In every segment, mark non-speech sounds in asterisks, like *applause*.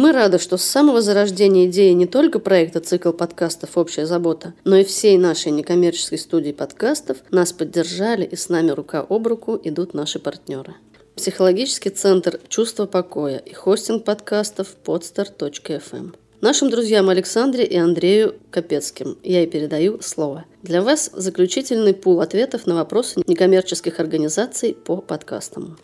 Мы рады, что с самого зарождения идеи не только проекта «Цикл подкастов. Общая забота», но и всей нашей некоммерческой студии подкастов нас поддержали и с нами рука об руку идут наши партнеры. Психологический центр «Чувство покоя» и хостинг подкастов podstar.fm. Нашим друзьям Александре и Андрею Капецким я и передаю слово. Для вас заключительный пул ответов на вопросы некоммерческих организаций по подкастам.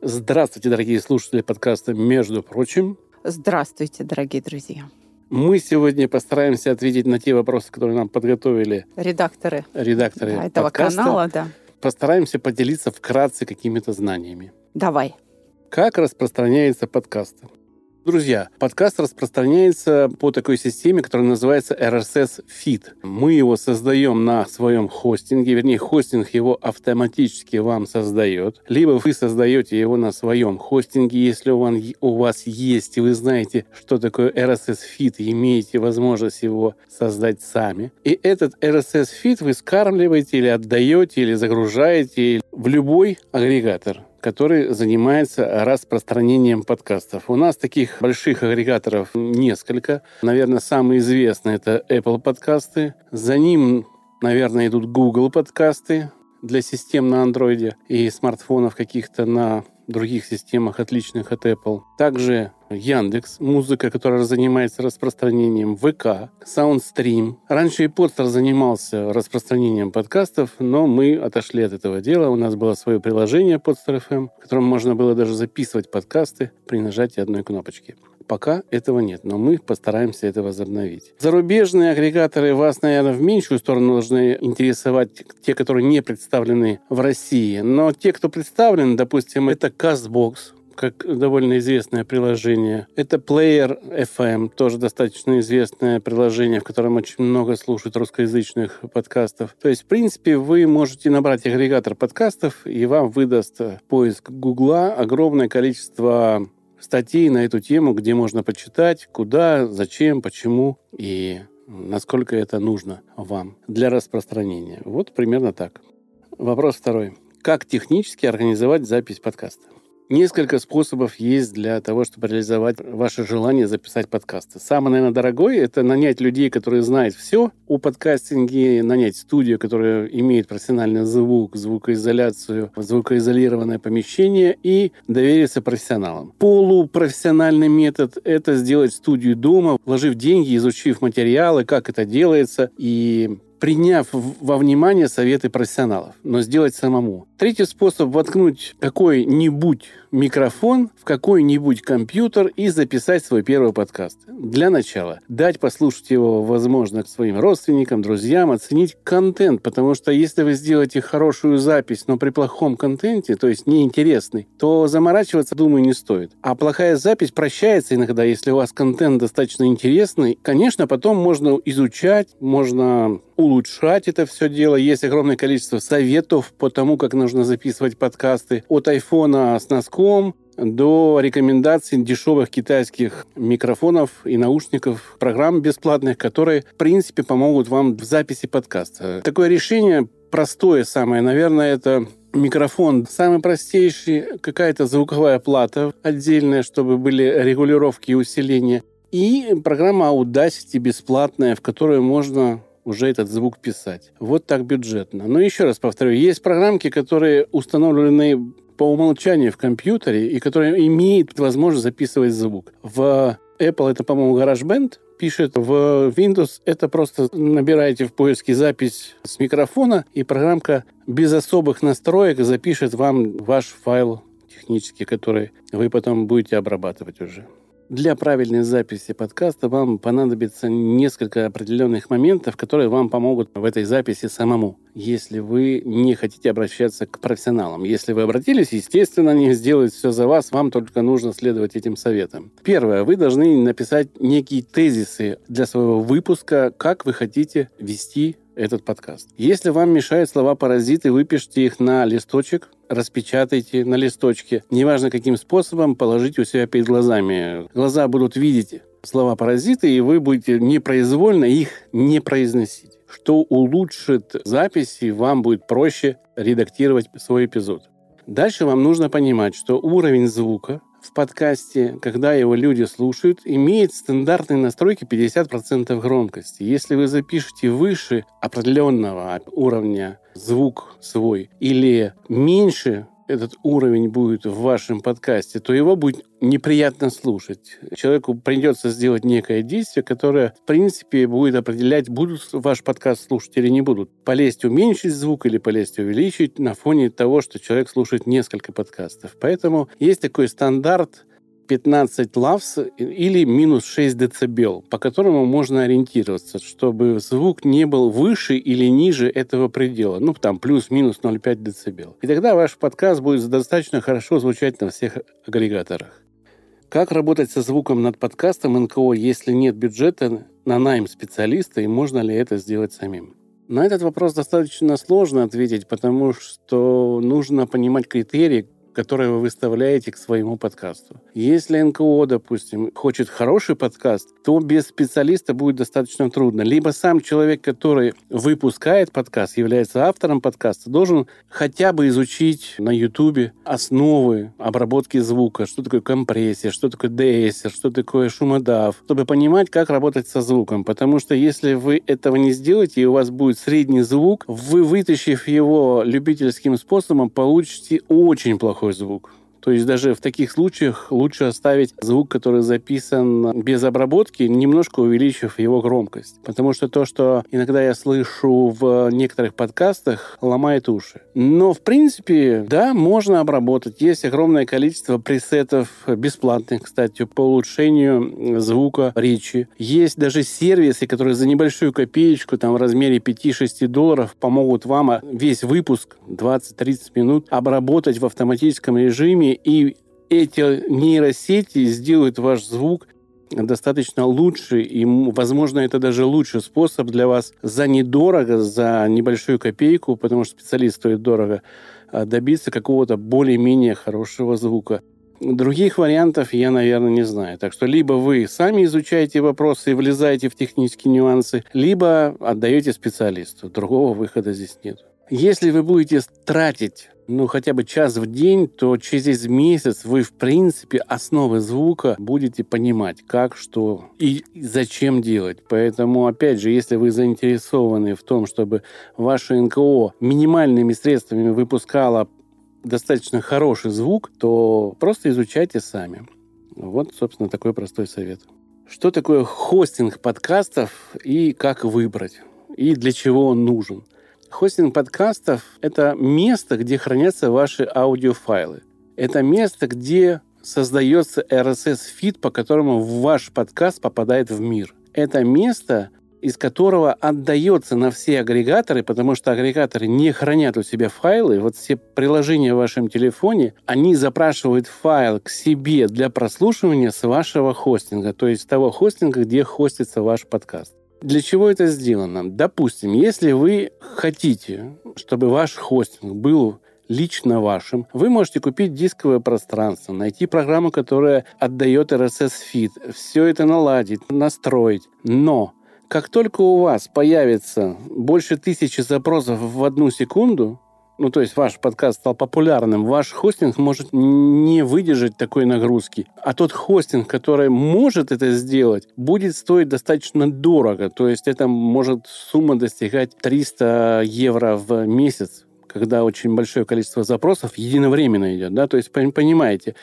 Здравствуйте, дорогие слушатели подкаста «Между прочим». Здравствуйте, дорогие друзья. Мы сегодня постараемся ответить на те вопросы, которые нам подготовили редакторы, редакторы да, этого подкаста. канала. Да. Постараемся поделиться вкратце какими-то знаниями. Давай. Как распространяется подкаст? Друзья, подкаст распространяется по такой системе, которая называется RSS Feed. Мы его создаем на своем хостинге, вернее, хостинг его автоматически вам создает. Либо вы создаете его на своем хостинге, если он у вас есть, и вы знаете, что такое RSS Feed, имеете возможность его создать сами. И этот RSS Feed вы скармливаете или отдаете, или загружаете в любой агрегатор который занимается распространением подкастов. У нас таких больших агрегаторов несколько. Наверное, самый известный это Apple подкасты. За ним, наверное, идут Google подкасты для систем на Android и смартфонов каких-то на других системах, отличных от Apple. Также Яндекс, музыка, которая занимается распространением ВК, Soundstream. Раньше и Подстер занимался распространением подкастов, но мы отошли от этого дела. У нас было свое приложение Podster FM, в котором можно было даже записывать подкасты при нажатии одной кнопочки. Пока этого нет, но мы постараемся это возобновить. Зарубежные агрегаторы вас, наверное, в меньшую сторону должны интересовать те, которые не представлены в России. Но те, кто представлен, допустим, это CastBox, как довольно известное приложение. Это Player FM, тоже достаточно известное приложение, в котором очень много слушают русскоязычных подкастов. То есть, в принципе, вы можете набрать агрегатор подкастов, и вам выдаст поиск Гугла огромное количество статей на эту тему, где можно почитать, куда, зачем, почему и насколько это нужно вам для распространения. Вот примерно так. Вопрос второй. Как технически организовать запись подкаста? Несколько способов есть для того, чтобы реализовать ваше желание записать подкасты. Самый, наверное, дорогой – это нанять людей, которые знают все о подкастинге, нанять студию, которая имеет профессиональный звук, звукоизоляцию, звукоизолированное помещение и довериться профессионалам. Полупрофессиональный метод – это сделать студию дома, вложив деньги, изучив материалы, как это делается, и приняв во внимание советы профессионалов, но сделать самому. Третий способ – воткнуть какой-нибудь микрофон в какой-нибудь компьютер и записать свой первый подкаст. Для начала дать послушать его, возможно, своим родственникам, друзьям, оценить контент, потому что если вы сделаете хорошую запись, но при плохом контенте, то есть неинтересный, то заморачиваться, думаю, не стоит. А плохая запись прощается иногда, если у вас контент достаточно интересный. Конечно, потом можно изучать, можно улучшать это все дело. Есть огромное количество советов по тому, как нужно записывать подкасты. От айфона с носком до рекомендаций дешевых китайских микрофонов и наушников, программ бесплатных, которые, в принципе, помогут вам в записи подкаста. Такое решение простое самое, наверное, это микрофон самый простейший, какая-то звуковая плата отдельная, чтобы были регулировки и усиления. И программа Audacity бесплатная, в которую можно уже этот звук писать. Вот так бюджетно. Но еще раз повторю, есть программки, которые установлены по умолчанию в компьютере и которые имеют возможность записывать звук. В Apple это, по-моему, GarageBand пишет, в Windows это просто набираете в поиске запись с микрофона, и программка без особых настроек запишет вам ваш файл технический, который вы потом будете обрабатывать уже. Для правильной записи подкаста вам понадобится несколько определенных моментов, которые вам помогут в этой записи самому, если вы не хотите обращаться к профессионалам. Если вы обратились, естественно, они сделают все за вас, вам только нужно следовать этим советам. Первое, вы должны написать некие тезисы для своего выпуска, как вы хотите вести этот подкаст. Если вам мешают слова паразиты, выпишите их на листочек, распечатайте на листочке. Неважно каким способом, положите у себя перед глазами. Глаза будут видеть слова паразиты, и вы будете непроизвольно их не произносить что улучшит записи, вам будет проще редактировать свой эпизод. Дальше вам нужно понимать, что уровень звука в подкасте, когда его люди слушают, имеет стандартные настройки 50% громкости. Если вы запишете выше определенного уровня звук свой или меньше этот уровень будет в вашем подкасте, то его будет неприятно слушать. Человеку придется сделать некое действие, которое, в принципе, будет определять, будут ваш подкаст слушать или не будут. Полезть уменьшить звук или полезть увеличить на фоне того, что человек слушает несколько подкастов. Поэтому есть такой стандарт 15 лавс или минус 6 дБ, по которому можно ориентироваться, чтобы звук не был выше или ниже этого предела. Ну, там плюс-минус 0,5 дБ. И тогда ваш подкаст будет достаточно хорошо звучать на всех агрегаторах. Как работать со звуком над подкастом НКО, если нет бюджета на найм специалиста, и можно ли это сделать самим? На этот вопрос достаточно сложно ответить, потому что нужно понимать критерии, которые вы выставляете к своему подкасту. Если НКО, допустим, хочет хороший подкаст, то без специалиста будет достаточно трудно. Либо сам человек, который выпускает подкаст, является автором подкаста, должен хотя бы изучить на YouTube основы обработки звука, что такое компрессия, что такое деэссер, что такое шумодав, чтобы понимать, как работать со звуком. Потому что если вы этого не сделаете, и у вас будет средний звук, вы, вытащив его любительским способом, получите очень плохой плохой звук. То есть даже в таких случаях лучше оставить звук, который записан без обработки, немножко увеличив его громкость. Потому что то, что иногда я слышу в некоторых подкастах, ломает уши. Но, в принципе, да, можно обработать. Есть огромное количество пресетов, бесплатных, кстати, по улучшению звука речи. Есть даже сервисы, которые за небольшую копеечку, там в размере 5-6 долларов, помогут вам весь выпуск 20-30 минут обработать в автоматическом режиме и эти нейросети сделают ваш звук достаточно лучше, и, возможно, это даже лучший способ для вас за недорого, за небольшую копейку, потому что специалист стоит дорого, а, добиться какого-то более-менее хорошего звука. Других вариантов я, наверное, не знаю. Так что либо вы сами изучаете вопросы и влезаете в технические нюансы, либо отдаете специалисту. Другого выхода здесь нет. Если вы будете тратить ну, хотя бы час в день, то через месяц вы, в принципе, основы звука будете понимать, как, что и зачем делать. Поэтому, опять же, если вы заинтересованы в том, чтобы ваше НКО минимальными средствами выпускало достаточно хороший звук, то просто изучайте сами. Вот, собственно, такой простой совет. Что такое хостинг подкастов и как выбрать? И для чего он нужен? Хостинг подкастов – это место, где хранятся ваши аудиофайлы. Это место, где создается RSS-фид, по которому ваш подкаст попадает в мир. Это место, из которого отдается на все агрегаторы, потому что агрегаторы не хранят у себя файлы. Вот все приложения в вашем телефоне, они запрашивают файл к себе для прослушивания с вашего хостинга, то есть того хостинга, где хостится ваш подкаст. Для чего это сделано? Допустим, если вы хотите, чтобы ваш хостинг был лично вашим, вы можете купить дисковое пространство, найти программу, которая отдает RSS-фид, все это наладить, настроить. Но как только у вас появится больше тысячи запросов в одну секунду, ну, то есть ваш подкаст стал популярным, ваш хостинг может не выдержать такой нагрузки. А тот хостинг, который может это сделать, будет стоить достаточно дорого. То есть это может сумма достигать 300 евро в месяц, когда очень большое количество запросов единовременно идет. Да? То есть, понимаете,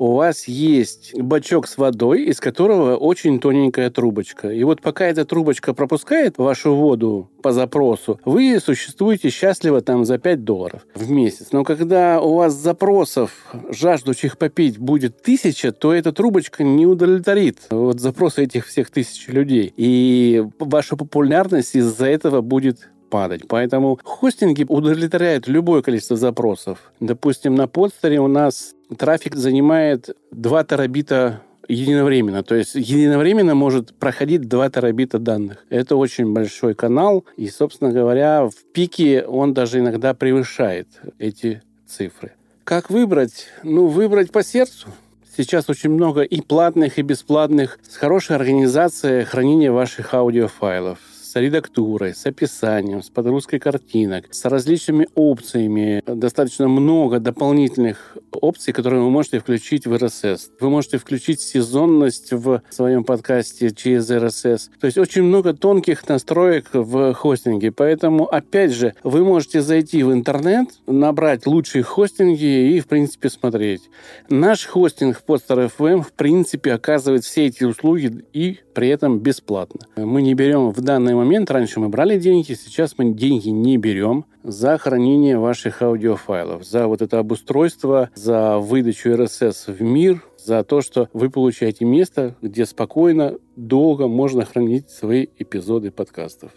у вас есть бачок с водой, из которого очень тоненькая трубочка. И вот пока эта трубочка пропускает вашу воду по запросу, вы существуете счастливо там за 5 долларов в месяц. Но когда у вас запросов, жаждущих попить, будет тысяча, то эта трубочка не удовлетворит вот запросы этих всех тысяч людей. И ваша популярность из-за этого будет падать. Поэтому хостинги удовлетворяют любое количество запросов. Допустим, на подстере у нас трафик занимает 2 терабита единовременно. То есть единовременно может проходить 2 терабита данных. Это очень большой канал, и, собственно говоря, в пике он даже иногда превышает эти цифры. Как выбрать? Ну, выбрать по сердцу. Сейчас очень много и платных, и бесплатных, с хорошей организацией хранения ваших аудиофайлов, с редактурой, с описанием, с подгрузкой картинок, с различными опциями. Достаточно много дополнительных опций, которые вы можете включить в RSS. Вы можете включить сезонность в своем подкасте через RSS. То есть очень много тонких настроек в хостинге. Поэтому, опять же, вы можете зайти в интернет, набрать лучшие хостинги и, в принципе, смотреть. Наш хостинг Podster FM, в принципе, оказывает все эти услуги и при этом бесплатно. Мы не берем в данный момент, раньше мы брали деньги, сейчас мы деньги не берем за хранение ваших аудиофайлов, за вот это обустройство, за выдачу RSS в мир, за то, что вы получаете место, где спокойно, долго можно хранить свои эпизоды подкастов.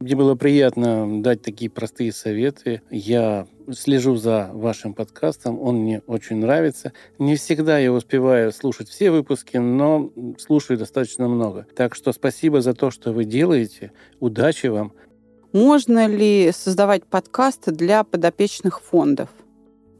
Мне было приятно дать такие простые советы. Я слежу за вашим подкастом, он мне очень нравится. Не всегда я успеваю слушать все выпуски, но слушаю достаточно много. Так что спасибо за то, что вы делаете. Удачи вам. Можно ли создавать подкасты для подопечных фондов?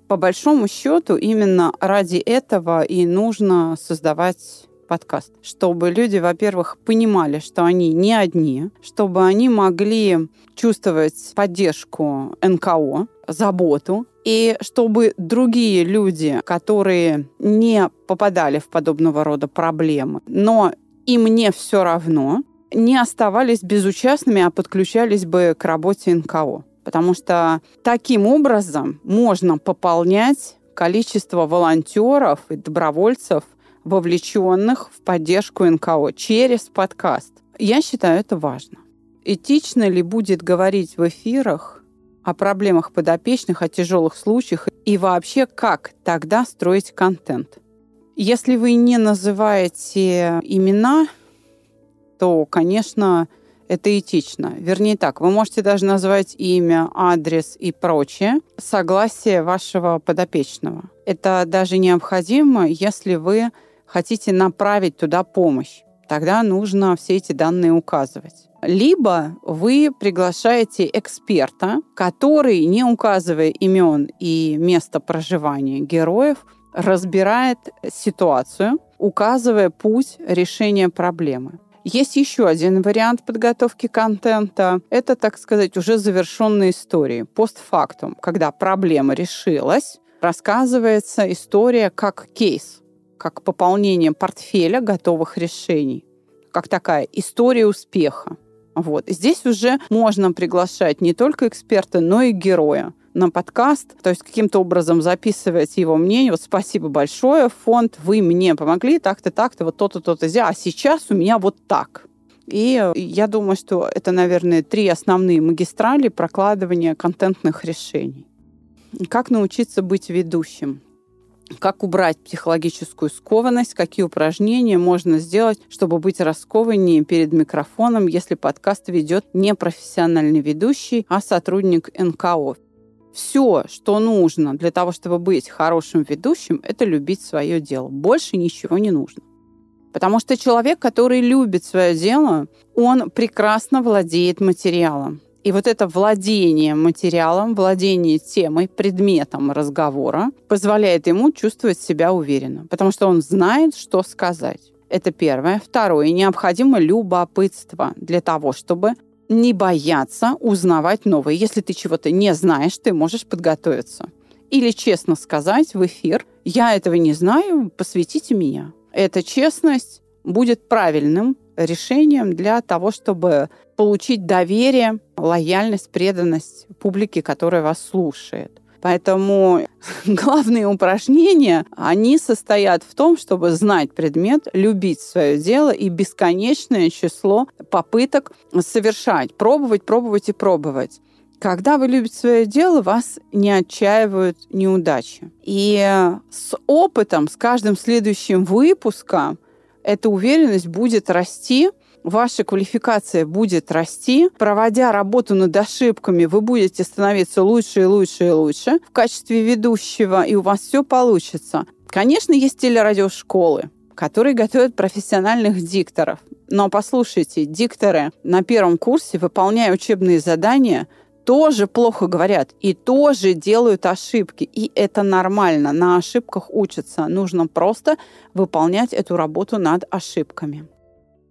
По большому счету, именно ради этого и нужно создавать подкаст, чтобы люди, во-первых, понимали, что они не одни, чтобы они могли чувствовать поддержку НКО, заботу, и чтобы другие люди, которые не попадали в подобного рода проблемы, но им не все равно, не оставались безучастными, а подключались бы к работе НКО. Потому что таким образом можно пополнять количество волонтеров и добровольцев, вовлеченных в поддержку НКО через подкаст. Я считаю это важно. Этично ли будет говорить в эфирах о проблемах подопечных, о тяжелых случаях и вообще как тогда строить контент? Если вы не называете имена, то, конечно, это этично. Вернее так, вы можете даже назвать имя, адрес и прочее, согласие вашего подопечного. Это даже необходимо, если вы хотите направить туда помощь, тогда нужно все эти данные указывать. Либо вы приглашаете эксперта, который, не указывая имен и место проживания героев, разбирает ситуацию, указывая путь решения проблемы. Есть еще один вариант подготовки контента. Это, так сказать, уже завершенные истории, постфактум, когда проблема решилась, рассказывается история как кейс как пополнение портфеля готовых решений, как такая история успеха. Вот. Здесь уже можно приглашать не только эксперта, но и героя на подкаст, то есть каким-то образом записывать его мнение. Вот спасибо большое, фонд, вы мне помогли, так-то, так-то, вот то-то, то-то, а сейчас у меня вот так. И я думаю, что это, наверное, три основные магистрали прокладывания контентных решений. Как научиться быть ведущим? Как убрать психологическую скованность, какие упражнения можно сделать, чтобы быть раскованнее перед микрофоном, если подкаст ведет не профессиональный ведущий, а сотрудник НКО. Все, что нужно для того, чтобы быть хорошим ведущим, это любить свое дело. Больше ничего не нужно. Потому что человек, который любит свое дело, он прекрасно владеет материалом. И вот это владение материалом, владение темой, предметом разговора позволяет ему чувствовать себя уверенно, потому что он знает, что сказать. Это первое. Второе. Необходимо любопытство для того, чтобы не бояться узнавать новое. Если ты чего-то не знаешь, ты можешь подготовиться. Или честно сказать в эфир, я этого не знаю, посвятите меня. Эта честность будет правильным решением для того, чтобы получить доверие, лояльность, преданность публике, которая вас слушает. Поэтому *laughs* главные упражнения, они состоят в том, чтобы знать предмет, любить свое дело и бесконечное число попыток совершать, пробовать, пробовать и пробовать. Когда вы любите свое дело, вас не отчаивают неудачи. И с опытом, с каждым следующим выпуском эта уверенность будет расти, ваша квалификация будет расти. Проводя работу над ошибками, вы будете становиться лучше и лучше и лучше в качестве ведущего, и у вас все получится. Конечно, есть телерадиошколы, которые готовят профессиональных дикторов. Но послушайте, дикторы на первом курсе, выполняя учебные задания, тоже плохо говорят и тоже делают ошибки. И это нормально. На ошибках учатся. Нужно просто выполнять эту работу над ошибками.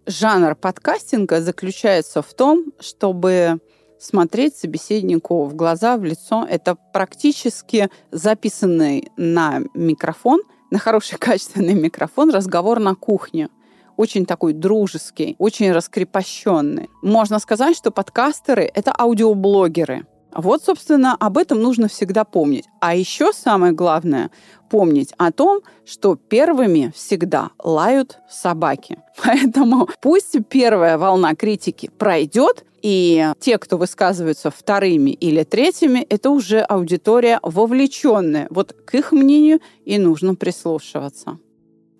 Жанр подкастинга заключается в том, чтобы смотреть собеседнику в глаза, в лицо. Это практически записанный на микрофон, на хороший *laughs* качественный микрофон разговор на кухне очень такой дружеский, очень раскрепощенный. Можно сказать, что подкастеры — это аудиоблогеры. Вот, собственно, об этом нужно всегда помнить. А еще самое главное — помнить о том, что первыми всегда лают собаки. *laughs* Поэтому пусть первая волна критики пройдет, и те, кто высказываются вторыми или третьими, это уже аудитория вовлеченная. Вот к их мнению и нужно прислушиваться.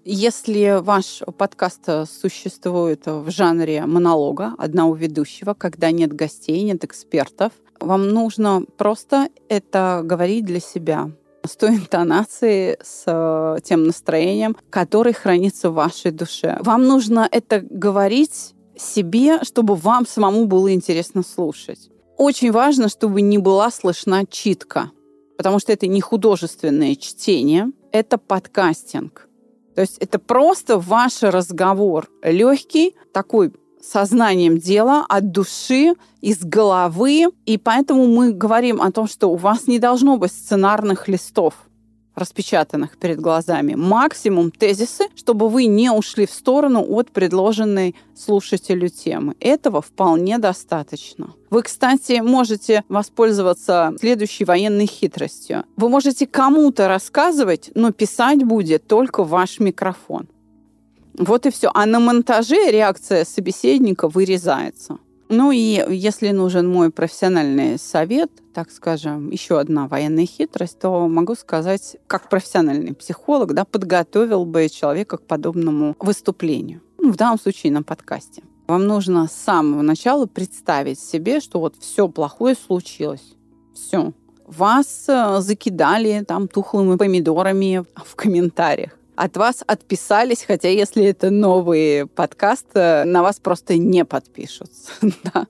Если ваш подкаст существует в жанре монолога одного ведущего, когда нет гостей, нет экспертов, вам нужно просто это говорить для себя с той интонацией, с э, тем настроением, который хранится в вашей душе. Вам нужно это говорить себе, чтобы вам самому было интересно слушать. Очень важно, чтобы не была слышна читка, потому что это не художественное чтение, это подкастинг. То есть это просто ваш разговор. Легкий, такой сознанием дела, от души, из головы. И поэтому мы говорим о том, что у вас не должно быть сценарных листов распечатанных перед глазами. Максимум тезисы, чтобы вы не ушли в сторону от предложенной слушателю темы. Этого вполне достаточно. Вы, кстати, можете воспользоваться следующей военной хитростью. Вы можете кому-то рассказывать, но писать будет только ваш микрофон. Вот и все. А на монтаже реакция собеседника вырезается. Ну и если нужен мой профессиональный совет, так скажем, еще одна военная хитрость, то могу сказать, как профессиональный психолог, да, подготовил бы человека к подобному выступлению. Ну, в данном случае на подкасте. Вам нужно с самого начала представить себе, что вот все плохое случилось. Все. Вас э, закидали там тухлыми помидорами в комментариях от вас отписались, хотя если это новый подкаст, э, на вас просто не подпишутся. *laughs* да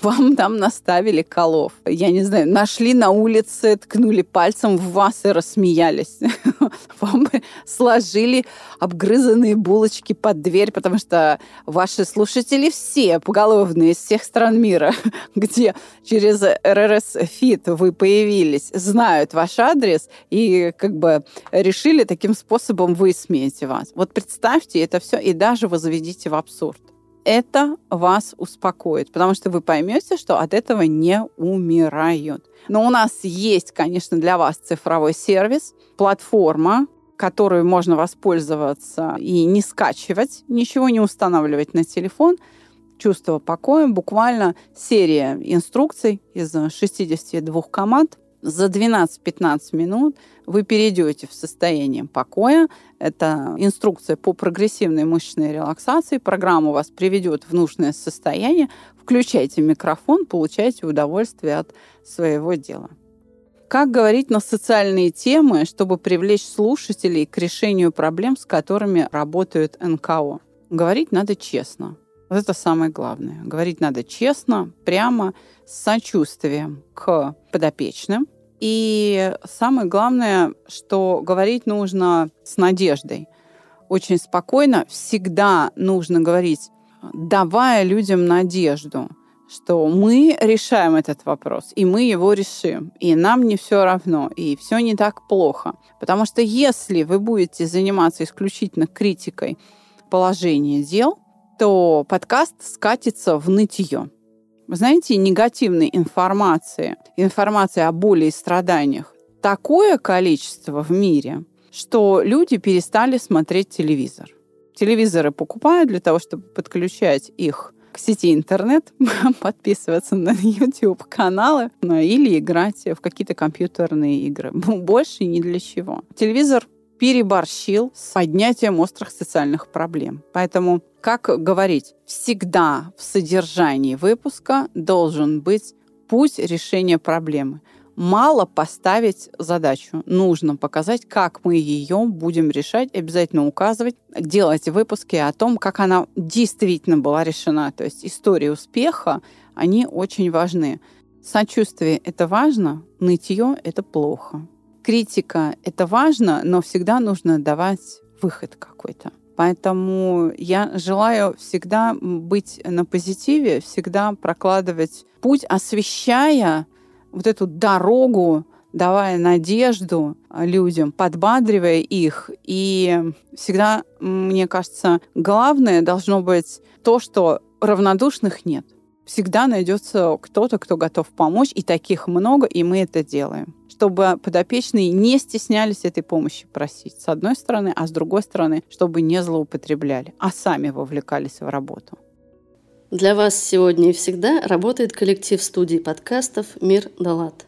вам там наставили колов. Я не знаю, нашли на улице, ткнули пальцем в вас и рассмеялись. *laughs* Вам сложили обгрызанные булочки под дверь, потому что ваши слушатели все поголовные из всех стран мира, *laughs* где через РРС Фит вы появились, знают ваш адрес и как бы решили таким способом высмеять вас. Вот представьте это все и даже возведите в абсурд это вас успокоит, потому что вы поймете, что от этого не умирают. Но у нас есть, конечно, для вас цифровой сервис, платформа, которую можно воспользоваться и не скачивать, ничего не устанавливать на телефон. Чувство покоя, буквально серия инструкций из 62 команд, за 12-15 минут вы перейдете в состояние покоя. Это инструкция по прогрессивной мышечной релаксации. Программа вас приведет в нужное состояние. Включайте микрофон, получайте удовольствие от своего дела. Как говорить на социальные темы, чтобы привлечь слушателей к решению проблем, с которыми работают НКО? Говорить надо честно. Вот это самое главное. Говорить надо честно, прямо, с сочувствием к подопечным, и самое главное, что говорить нужно с надеждой. Очень спокойно всегда нужно говорить, давая людям надежду, что мы решаем этот вопрос, и мы его решим, и нам не все равно, и все не так плохо. Потому что если вы будете заниматься исключительно критикой положения дел, то подкаст скатится в нытье. Вы знаете, негативной информации, информации о боли и страданиях такое количество в мире, что люди перестали смотреть телевизор. Телевизоры покупают для того, чтобы подключать их к сети интернет, *laughs* подписываться на YouTube-каналы ну, или играть в какие-то компьютерные игры. *laughs* Больше ни для чего. Телевизор переборщил с поднятием острых социальных проблем. Поэтому, как говорить, всегда в содержании выпуска должен быть путь решения проблемы мало поставить задачу. Нужно показать, как мы ее будем решать, обязательно указывать, делать выпуски о том, как она действительно была решена. То есть истории успеха, они очень важны. Сочувствие — это важно, нытье — это плохо. Критика — это важно, но всегда нужно давать выход какой-то. Поэтому я желаю всегда быть на позитиве, всегда прокладывать путь, освещая вот эту дорогу, давая надежду людям, подбадривая их. И всегда, мне кажется, главное должно быть то, что равнодушных нет. Всегда найдется кто-то, кто готов помочь, и таких много, и мы это делаем. Чтобы подопечные не стеснялись этой помощи просить, с одной стороны, а с другой стороны, чтобы не злоупотребляли, а сами вовлекались в работу. Для вас сегодня и всегда работает коллектив студии подкастов «Мир Далат».